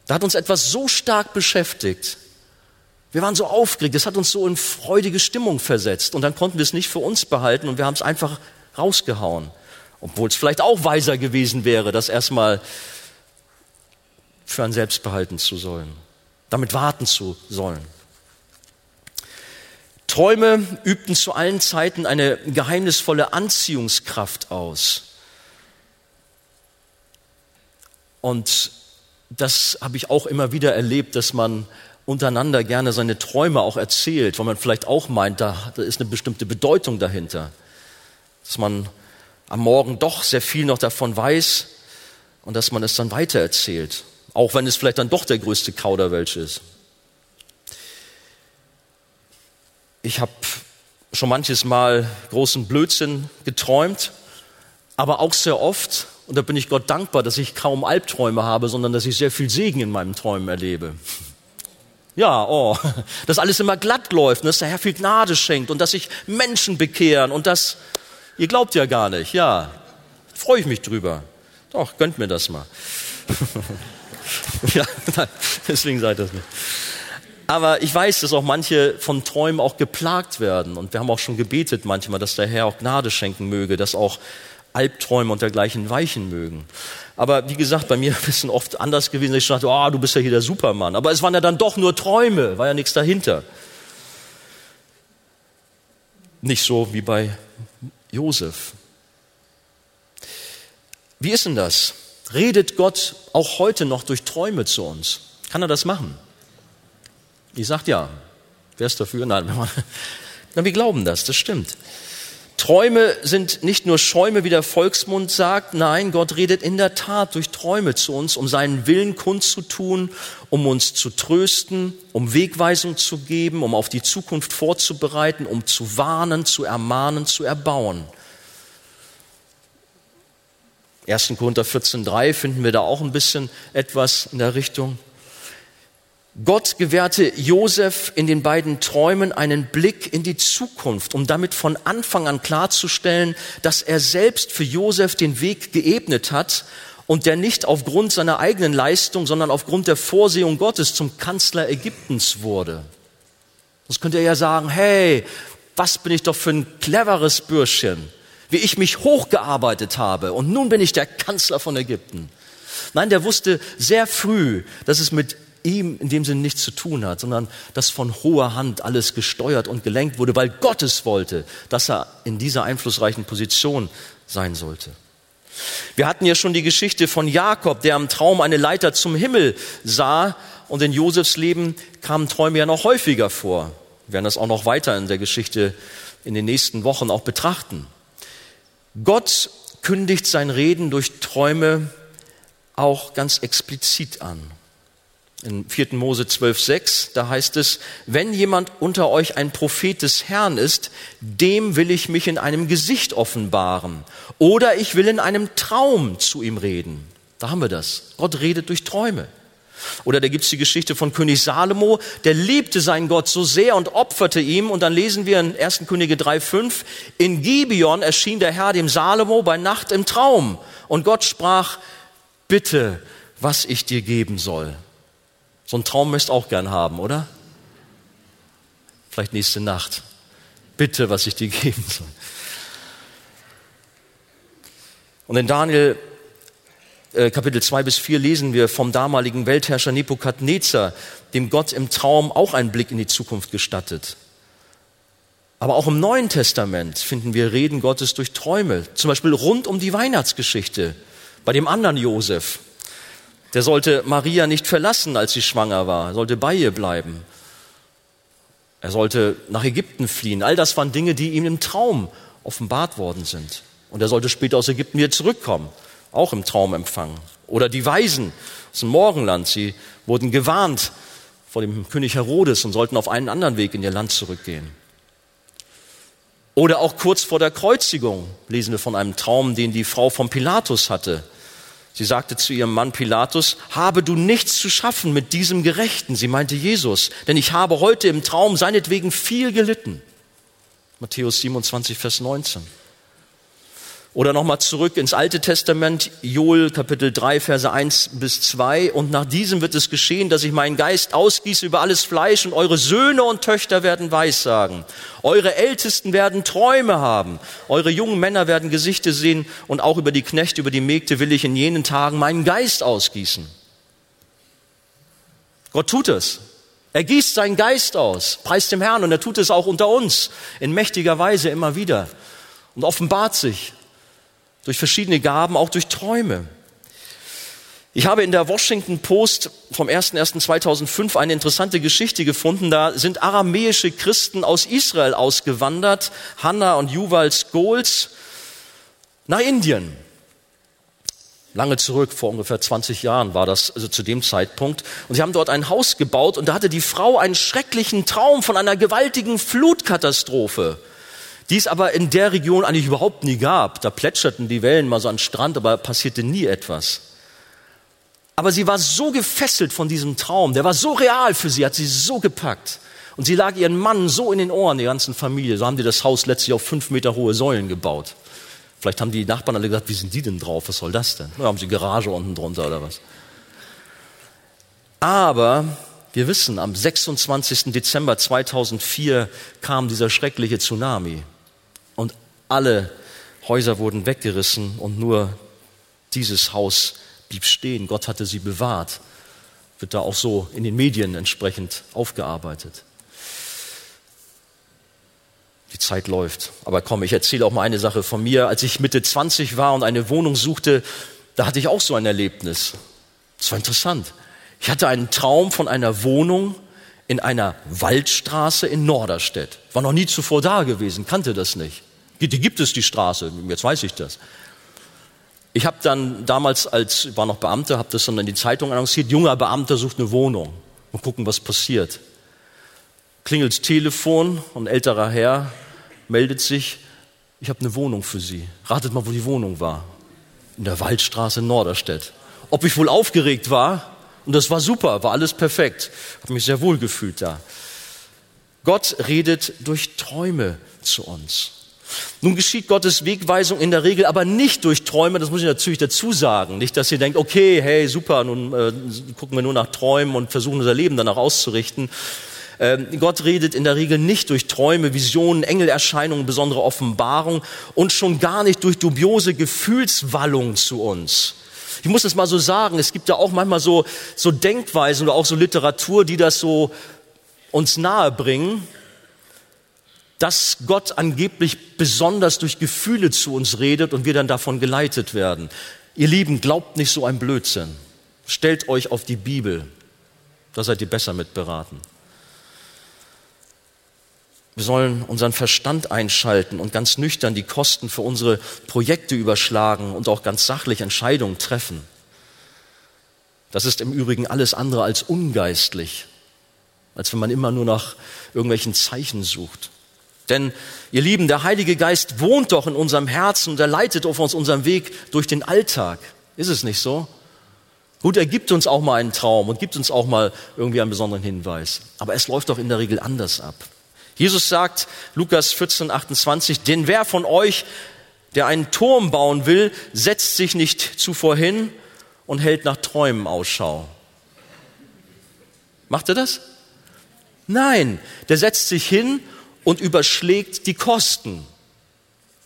Da hat uns etwas so stark beschäftigt. Wir waren so aufgeregt, das hat uns so in freudige Stimmung versetzt. Und dann konnten wir es nicht für uns behalten und wir haben es einfach rausgehauen. Obwohl es vielleicht auch weiser gewesen wäre, das erstmal für ein Selbst behalten zu sollen, damit warten zu sollen. Träume übten zu allen Zeiten eine geheimnisvolle Anziehungskraft aus. Und das habe ich auch immer wieder erlebt, dass man untereinander gerne seine Träume auch erzählt, weil man vielleicht auch meint, da, da ist eine bestimmte Bedeutung dahinter. Dass man am Morgen doch sehr viel noch davon weiß und dass man es dann weitererzählt, auch wenn es vielleicht dann doch der größte Kauderwelsch ist. Ich habe schon manches Mal großen Blödsinn geträumt, aber auch sehr oft, und da bin ich Gott dankbar, dass ich kaum Albträume habe, sondern dass ich sehr viel Segen in meinen Träumen erlebe. Ja, oh, dass alles immer glatt läuft und dass der Herr viel Gnade schenkt und dass sich Menschen bekehren und das, ihr glaubt ja gar nicht, ja, freue ich mich drüber. Doch, gönnt mir das mal. ja, deswegen seid das nicht. Aber ich weiß, dass auch manche von Träumen auch geplagt werden. Und wir haben auch schon gebetet manchmal, dass der Herr auch Gnade schenken möge, dass auch Albträume und dergleichen weichen mögen. Aber wie gesagt, bei mir ist es oft anders gewesen. Ich dachte, oh, du bist ja hier der Supermann. Aber es waren ja dann doch nur Träume, war ja nichts dahinter. Nicht so wie bei Josef. Wie ist denn das? Redet Gott auch heute noch durch Träume zu uns? Kann er das machen? Ich sage ja. Wer ist dafür? Nein, wir glauben das, das stimmt. Träume sind nicht nur Schäume, wie der Volksmund sagt. Nein, Gott redet in der Tat durch Träume zu uns, um seinen Willen kundzutun, um uns zu trösten, um Wegweisung zu geben, um auf die Zukunft vorzubereiten, um zu warnen, zu ermahnen, zu erbauen. 1. Korinther 14.3 finden wir da auch ein bisschen etwas in der Richtung. Gott gewährte Josef in den beiden Träumen einen Blick in die Zukunft, um damit von Anfang an klarzustellen, dass er selbst für Josef den Weg geebnet hat und der nicht aufgrund seiner eigenen Leistung, sondern aufgrund der Vorsehung Gottes zum Kanzler Ägyptens wurde. Das könnte er ja sagen, hey, was bin ich doch für ein cleveres Bürschchen, wie ich mich hochgearbeitet habe und nun bin ich der Kanzler von Ägypten. Nein, der wusste sehr früh, dass es mit ihm in dem Sinne nichts zu tun hat, sondern dass von hoher Hand alles gesteuert und gelenkt wurde, weil Gott es wollte, dass er in dieser einflussreichen Position sein sollte. Wir hatten ja schon die Geschichte von Jakob, der am Traum eine Leiter zum Himmel sah und in Josefs Leben kamen Träume ja noch häufiger vor. Wir werden das auch noch weiter in der Geschichte in den nächsten Wochen auch betrachten. Gott kündigt sein Reden durch Träume auch ganz explizit an in 4. Mose 12,6, da heißt es, wenn jemand unter euch ein Prophet des Herrn ist, dem will ich mich in einem Gesicht offenbaren. Oder ich will in einem Traum zu ihm reden. Da haben wir das. Gott redet durch Träume. Oder da gibt's die Geschichte von König Salomo, der liebte seinen Gott so sehr und opferte ihm. Und dann lesen wir in 1. Könige 3,5, in Gibeon erschien der Herr dem Salomo bei Nacht im Traum. Und Gott sprach, bitte, was ich dir geben soll. So einen Traum möchtest auch gern haben, oder? Vielleicht nächste Nacht. Bitte, was ich dir geben soll. Und in Daniel äh, Kapitel 2 bis 4 lesen wir vom damaligen Weltherrscher Nebukadnezar, dem Gott im Traum auch einen Blick in die Zukunft gestattet. Aber auch im Neuen Testament finden wir Reden Gottes durch Träume, zum Beispiel rund um die Weihnachtsgeschichte bei dem anderen Josef, der sollte Maria nicht verlassen, als sie schwanger war. Er sollte bei ihr bleiben. Er sollte nach Ägypten fliehen. All das waren Dinge, die ihm im Traum offenbart worden sind. Und er sollte später aus Ägypten wieder zurückkommen, auch im Traum empfangen. Oder die Weisen aus dem Morgenland, sie wurden gewarnt vor dem König Herodes und sollten auf einen anderen Weg in ihr Land zurückgehen. Oder auch kurz vor der Kreuzigung lesen wir von einem Traum, den die Frau von Pilatus hatte. Sie sagte zu ihrem Mann Pilatus, habe du nichts zu schaffen mit diesem Gerechten. Sie meinte Jesus, denn ich habe heute im Traum seinetwegen viel gelitten. Matthäus 27, Vers 19. Oder nochmal zurück ins Alte Testament, Joel Kapitel 3, Verse 1 bis 2. Und nach diesem wird es geschehen, dass ich meinen Geist ausgieße über alles Fleisch und eure Söhne und Töchter werden Weissagen. Eure Ältesten werden Träume haben. Eure jungen Männer werden Gesichter sehen und auch über die Knechte, über die Mägde will ich in jenen Tagen meinen Geist ausgießen. Gott tut es. Er gießt seinen Geist aus, preist dem Herrn und er tut es auch unter uns in mächtiger Weise immer wieder und offenbart sich durch verschiedene Gaben, auch durch Träume. Ich habe in der Washington Post vom 01.01.2005 eine interessante Geschichte gefunden. Da sind aramäische Christen aus Israel ausgewandert, Hannah und Yuval Scholes, nach Indien. Lange zurück, vor ungefähr 20 Jahren war das, also zu dem Zeitpunkt. Und sie haben dort ein Haus gebaut und da hatte die Frau einen schrecklichen Traum von einer gewaltigen Flutkatastrophe. Die es aber in der Region eigentlich überhaupt nie gab. Da plätscherten die Wellen mal so an den Strand, aber passierte nie etwas. Aber sie war so gefesselt von diesem Traum, der war so real für sie, hat sie so gepackt. Und sie lag ihren Mann so in den Ohren, die ganzen Familie. So haben die das Haus letztlich auf fünf Meter hohe Säulen gebaut. Vielleicht haben die Nachbarn alle gesagt, wie sind die denn drauf? Was soll das denn? Da haben sie Garage unten drunter oder was? Aber wir wissen, am 26. Dezember 2004 kam dieser schreckliche Tsunami und alle Häuser wurden weggerissen und nur dieses Haus blieb stehen. Gott hatte sie bewahrt. Wird da auch so in den Medien entsprechend aufgearbeitet. Die Zeit läuft. Aber komm, ich erzähle auch mal eine Sache von mir. Als ich Mitte 20 war und eine Wohnung suchte, da hatte ich auch so ein Erlebnis. Das war interessant. Ich hatte einen Traum von einer Wohnung in einer Waldstraße in Norderstedt. War noch nie zuvor da gewesen, kannte das nicht. Die gibt es, die Straße, jetzt weiß ich das. Ich habe dann damals als, war noch Beamter, habe das dann in die Zeitung annonciert, junger Beamter sucht eine Wohnung. Mal gucken, was passiert. Klingelt Telefon ein älterer Herr meldet sich, ich habe eine Wohnung für Sie. Ratet mal, wo die Wohnung war. In der Waldstraße in Norderstedt. Ob ich wohl aufgeregt war? Und das war super, war alles perfekt. Habe mich sehr wohl gefühlt da. Gott redet durch Träume zu uns. Nun geschieht Gottes Wegweisung in der Regel aber nicht durch Träume, das muss ich natürlich dazu sagen. Nicht, dass ihr denkt, okay, hey, super, nun äh, gucken wir nur nach Träumen und versuchen unser Leben danach auszurichten. Äh, Gott redet in der Regel nicht durch Träume, Visionen, Engelerscheinungen, besondere Offenbarung und schon gar nicht durch dubiose Gefühlswallung zu uns. Ich muss es mal so sagen, es gibt ja auch manchmal so, so Denkweisen oder auch so Literatur, die das so uns nahe bringen, dass Gott angeblich besonders durch Gefühle zu uns redet und wir dann davon geleitet werden. Ihr Lieben, glaubt nicht so ein Blödsinn. Stellt euch auf die Bibel. Da seid ihr besser mit beraten. Wir sollen unseren Verstand einschalten und ganz nüchtern die Kosten für unsere Projekte überschlagen und auch ganz sachlich Entscheidungen treffen. Das ist im Übrigen alles andere als ungeistlich, als wenn man immer nur nach irgendwelchen Zeichen sucht. Denn, ihr Lieben, der Heilige Geist wohnt doch in unserem Herzen und er leitet auf uns unseren Weg durch den Alltag. Ist es nicht so? Gut, er gibt uns auch mal einen Traum und gibt uns auch mal irgendwie einen besonderen Hinweis. Aber es läuft doch in der Regel anders ab. Jesus sagt, Lukas 14, 28, denn wer von euch, der einen Turm bauen will, setzt sich nicht zuvor hin und hält nach Träumen Ausschau. Macht er das? Nein, der setzt sich hin und überschlägt die Kosten.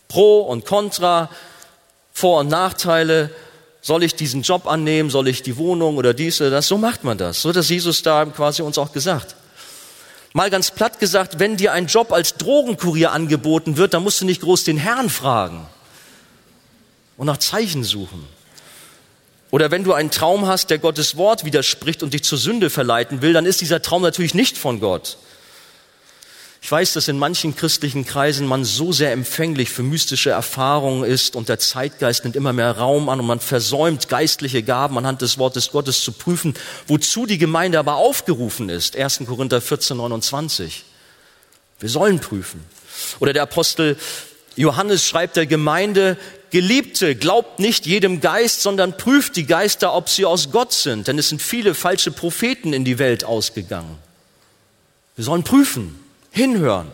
Pro und Contra, Vor- und Nachteile. Soll ich diesen Job annehmen? Soll ich die Wohnung oder dies oder das? So macht man das. So hat Jesus da quasi uns auch gesagt. Mal ganz platt gesagt, wenn dir ein Job als Drogenkurier angeboten wird, dann musst du nicht groß den Herrn fragen und nach Zeichen suchen. Oder wenn du einen Traum hast, der Gottes Wort widerspricht und dich zur Sünde verleiten will, dann ist dieser Traum natürlich nicht von Gott. Ich weiß, dass in manchen christlichen Kreisen man so sehr empfänglich für mystische Erfahrungen ist und der Zeitgeist nimmt immer mehr Raum an und man versäumt geistliche Gaben anhand des Wortes Gottes zu prüfen, wozu die Gemeinde aber aufgerufen ist. 1. Korinther 14, 29. Wir sollen prüfen. Oder der Apostel Johannes schreibt der Gemeinde, Geliebte, glaubt nicht jedem Geist, sondern prüft die Geister, ob sie aus Gott sind, denn es sind viele falsche Propheten in die Welt ausgegangen. Wir sollen prüfen hinhören.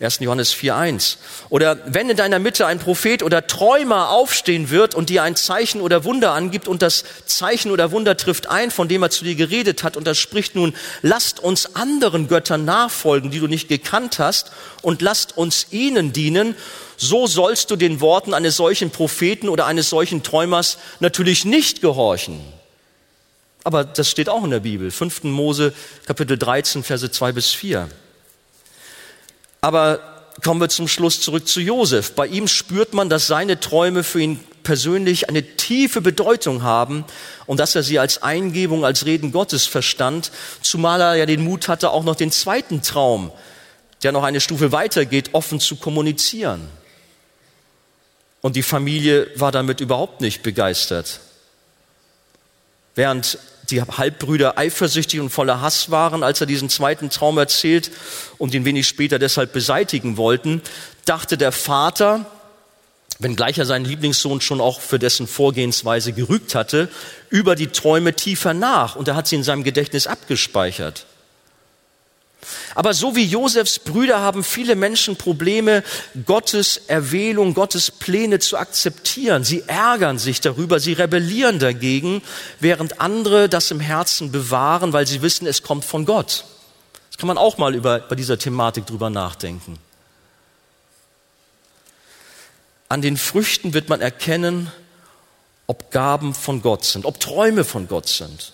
1. Johannes 4.1. Oder wenn in deiner Mitte ein Prophet oder Träumer aufstehen wird und dir ein Zeichen oder Wunder angibt und das Zeichen oder Wunder trifft ein, von dem er zu dir geredet hat und das spricht nun, lasst uns anderen Göttern nachfolgen, die du nicht gekannt hast und lasst uns ihnen dienen, so sollst du den Worten eines solchen Propheten oder eines solchen Träumers natürlich nicht gehorchen. Aber das steht auch in der Bibel. 5. Mose, Kapitel 13, Verse 2 bis 4. Aber kommen wir zum Schluss zurück zu Josef. Bei ihm spürt man, dass seine Träume für ihn persönlich eine tiefe Bedeutung haben und dass er sie als Eingebung, als Reden Gottes verstand, zumal er ja den Mut hatte, auch noch den zweiten Traum, der noch eine Stufe weitergeht, offen zu kommunizieren. Und die Familie war damit überhaupt nicht begeistert. Während die Halbbrüder eifersüchtig und voller Hass waren, als er diesen zweiten Traum erzählt und ihn wenig später deshalb beseitigen wollten, dachte der Vater, wenngleich er seinen Lieblingssohn schon auch für dessen Vorgehensweise gerügt hatte, über die Träume tiefer nach und er hat sie in seinem Gedächtnis abgespeichert. Aber so wie Josefs Brüder haben viele Menschen Probleme, Gottes Erwählung, Gottes Pläne zu akzeptieren. Sie ärgern sich darüber, sie rebellieren dagegen, während andere das im Herzen bewahren, weil sie wissen, es kommt von Gott. Das kann man auch mal über, bei dieser Thematik drüber nachdenken. An den Früchten wird man erkennen, ob Gaben von Gott sind, ob Träume von Gott sind.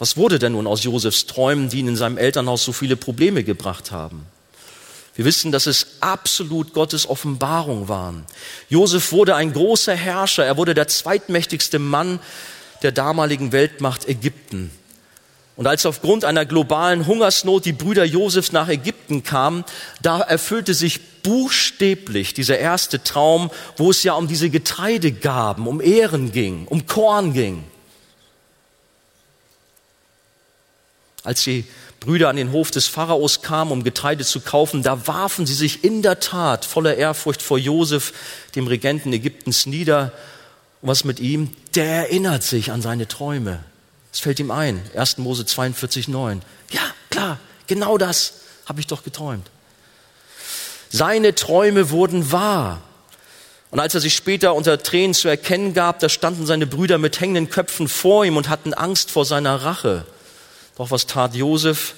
Was wurde denn nun aus Josefs Träumen, die ihn in seinem Elternhaus so viele Probleme gebracht haben? Wir wissen, dass es absolut Gottes Offenbarung waren. Josef wurde ein großer Herrscher. Er wurde der zweitmächtigste Mann der damaligen Weltmacht Ägypten. Und als aufgrund einer globalen Hungersnot die Brüder Josefs nach Ägypten kamen, da erfüllte sich buchstäblich dieser erste Traum, wo es ja um diese Getreidegaben, um Ehren ging, um Korn ging. Als die Brüder an den Hof des Pharaos kamen, um Getreide zu kaufen, da warfen sie sich in der Tat voller Ehrfurcht vor Josef, dem Regenten Ägyptens, nieder. Und was mit ihm? Der erinnert sich an seine Träume. Es fällt ihm ein. 1. Mose 42, 9. Ja, klar, genau das habe ich doch geträumt. Seine Träume wurden wahr. Und als er sich später unter Tränen zu erkennen gab, da standen seine Brüder mit hängenden Köpfen vor ihm und hatten Angst vor seiner Rache. Doch was tat Josef?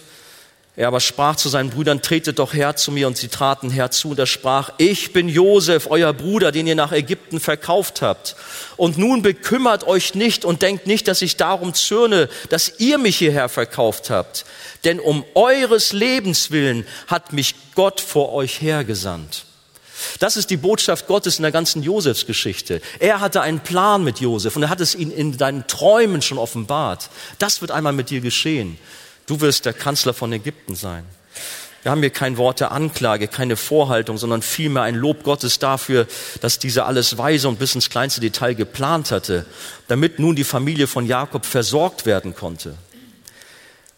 Er aber sprach zu seinen Brüdern, tretet doch her zu mir. Und sie traten herzu und er sprach, ich bin Josef, euer Bruder, den ihr nach Ägypten verkauft habt. Und nun bekümmert euch nicht und denkt nicht, dass ich darum zürne, dass ihr mich hierher verkauft habt. Denn um eures Lebens willen hat mich Gott vor euch hergesandt. Das ist die Botschaft Gottes in der ganzen Josefsgeschichte. Er hatte einen Plan mit Josef und er hat es ihn in deinen Träumen schon offenbart. Das wird einmal mit dir geschehen. Du wirst der Kanzler von Ägypten sein. Wir haben hier kein Wort der Anklage, keine Vorhaltung, sondern vielmehr ein Lob Gottes dafür, dass dieser alles weise und bis ins kleinste Detail geplant hatte, damit nun die Familie von Jakob versorgt werden konnte.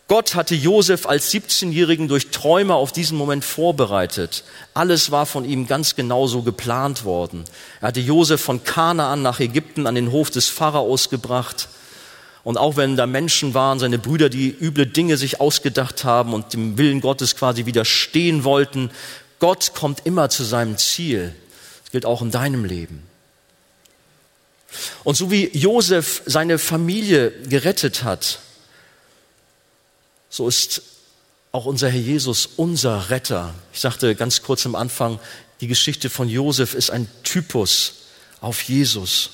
Gott hatte Josef als 17-Jährigen durch Träume auf diesen Moment vorbereitet. Alles war von ihm ganz genauso geplant worden. Er hatte Josef von Kanaan nach Ägypten an den Hof des Pharaos gebracht. Und auch wenn da Menschen waren, seine Brüder, die üble Dinge sich ausgedacht haben und dem Willen Gottes quasi widerstehen wollten, Gott kommt immer zu seinem Ziel. Das gilt auch in deinem Leben. Und so wie Josef seine Familie gerettet hat, so ist auch unser Herr Jesus unser Retter. Ich sagte ganz kurz am Anfang, die Geschichte von Josef ist ein Typus auf Jesus.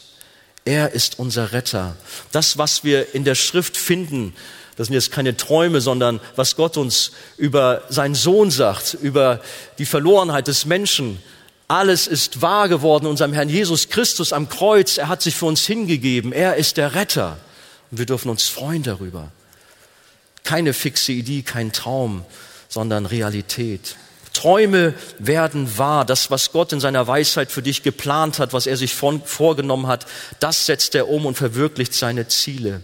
Er ist unser Retter. Das, was wir in der Schrift finden, das sind jetzt keine Träume, sondern was Gott uns über seinen Sohn sagt, über die Verlorenheit des Menschen. Alles ist wahr geworden unserem Herrn Jesus Christus am Kreuz. Er hat sich für uns hingegeben. Er ist der Retter. Und wir dürfen uns freuen darüber. Keine fixe Idee, kein Traum, sondern Realität. Träume werden wahr. Das, was Gott in seiner Weisheit für dich geplant hat, was er sich von, vorgenommen hat, das setzt er um und verwirklicht seine Ziele.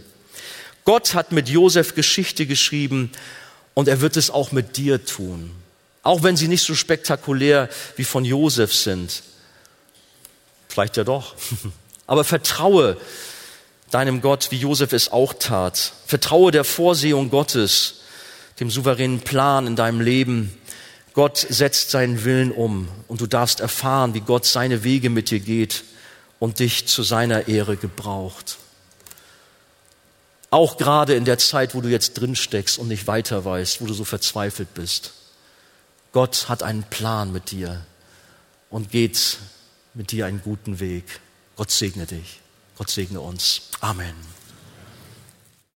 Gott hat mit Josef Geschichte geschrieben und er wird es auch mit dir tun. Auch wenn sie nicht so spektakulär wie von Josef sind. Vielleicht ja doch. Aber vertraue deinem Gott, wie Josef es auch tat. Vertraue der Vorsehung Gottes, dem souveränen Plan in deinem Leben Gott setzt seinen Willen um und du darfst erfahren, wie Gott seine Wege mit dir geht und dich zu seiner Ehre gebraucht. Auch gerade in der Zeit, wo du jetzt drin steckst und nicht weiter weißt, wo du so verzweifelt bist. Gott hat einen Plan mit dir und geht mit dir einen guten Weg. Gott segne dich. Gott segne uns. Amen.